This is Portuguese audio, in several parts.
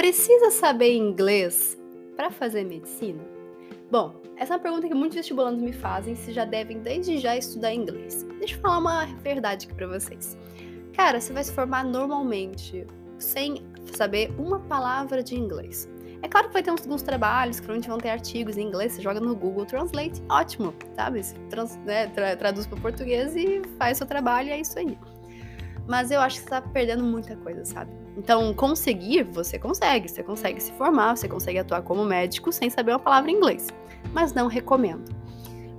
Precisa saber inglês para fazer medicina? Bom, essa é uma pergunta que muitos vestibulandos me fazem se já devem desde já estudar inglês. Deixa eu falar uma verdade aqui para vocês. Cara, você vai se formar normalmente sem saber uma palavra de inglês. É claro que vai ter uns, alguns trabalhos que provavelmente vão ter artigos em inglês, você joga no Google Translate, ótimo, sabe? Você trans, né, tra, traduz para português e faz seu trabalho é isso aí. Mas eu acho que você tá perdendo muita coisa, sabe? Então, conseguir, você consegue. Você consegue se formar, você consegue atuar como médico sem saber uma palavra em inglês. Mas não recomendo.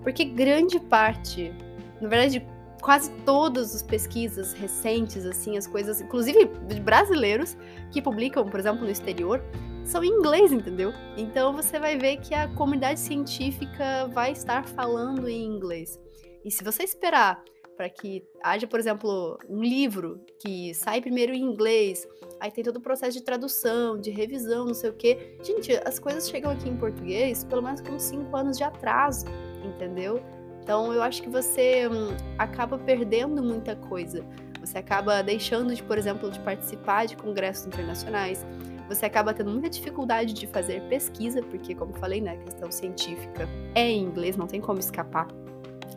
Porque grande parte, na verdade, quase todas as pesquisas recentes, assim, as coisas, inclusive de brasileiros que publicam, por exemplo, no exterior, são em inglês, entendeu? Então você vai ver que a comunidade científica vai estar falando em inglês. E se você esperar para que haja, por exemplo, um livro que sai primeiro em inglês, aí tem todo o processo de tradução, de revisão, não sei o quê. Gente, as coisas chegam aqui em português pelo menos com cinco anos de atraso, entendeu? Então eu acho que você hum, acaba perdendo muita coisa. Você acaba deixando de, por exemplo, de participar de congressos internacionais. Você acaba tendo muita dificuldade de fazer pesquisa, porque, como falei, né, a questão científica é em inglês, não tem como escapar.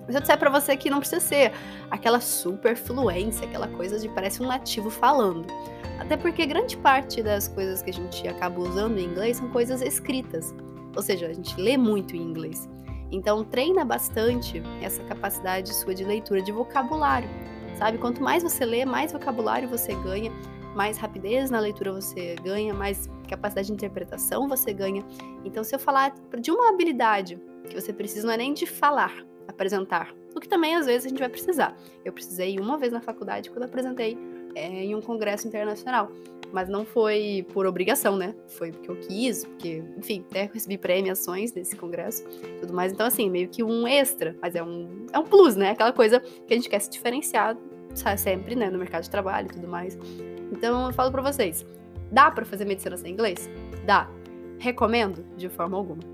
Mas eu disser para você que não precisa ser aquela super fluência, aquela coisa de parece um nativo falando. Até porque grande parte das coisas que a gente acaba usando em inglês são coisas escritas. Ou seja, a gente lê muito em inglês. Então treina bastante essa capacidade sua de leitura de vocabulário. Sabe? Quanto mais você lê, mais vocabulário você ganha, mais rapidez na leitura você ganha, mais capacidade de interpretação você ganha. Então, se eu falar de uma habilidade que você precisa, não é nem de falar, apresentar. O que também às vezes a gente vai precisar. Eu precisei uma vez na faculdade quando apresentei é, em um congresso internacional. Mas não foi por obrigação, né? Foi porque eu quis, porque, enfim, até recebi premiações nesse congresso tudo mais. Então, assim, meio que um extra, mas é um, é um plus, né? Aquela coisa que a gente quer se diferenciar sempre, né? No mercado de trabalho e tudo mais. Então, eu falo pra vocês: dá para fazer medicina sem inglês? Dá. Recomendo? De forma alguma.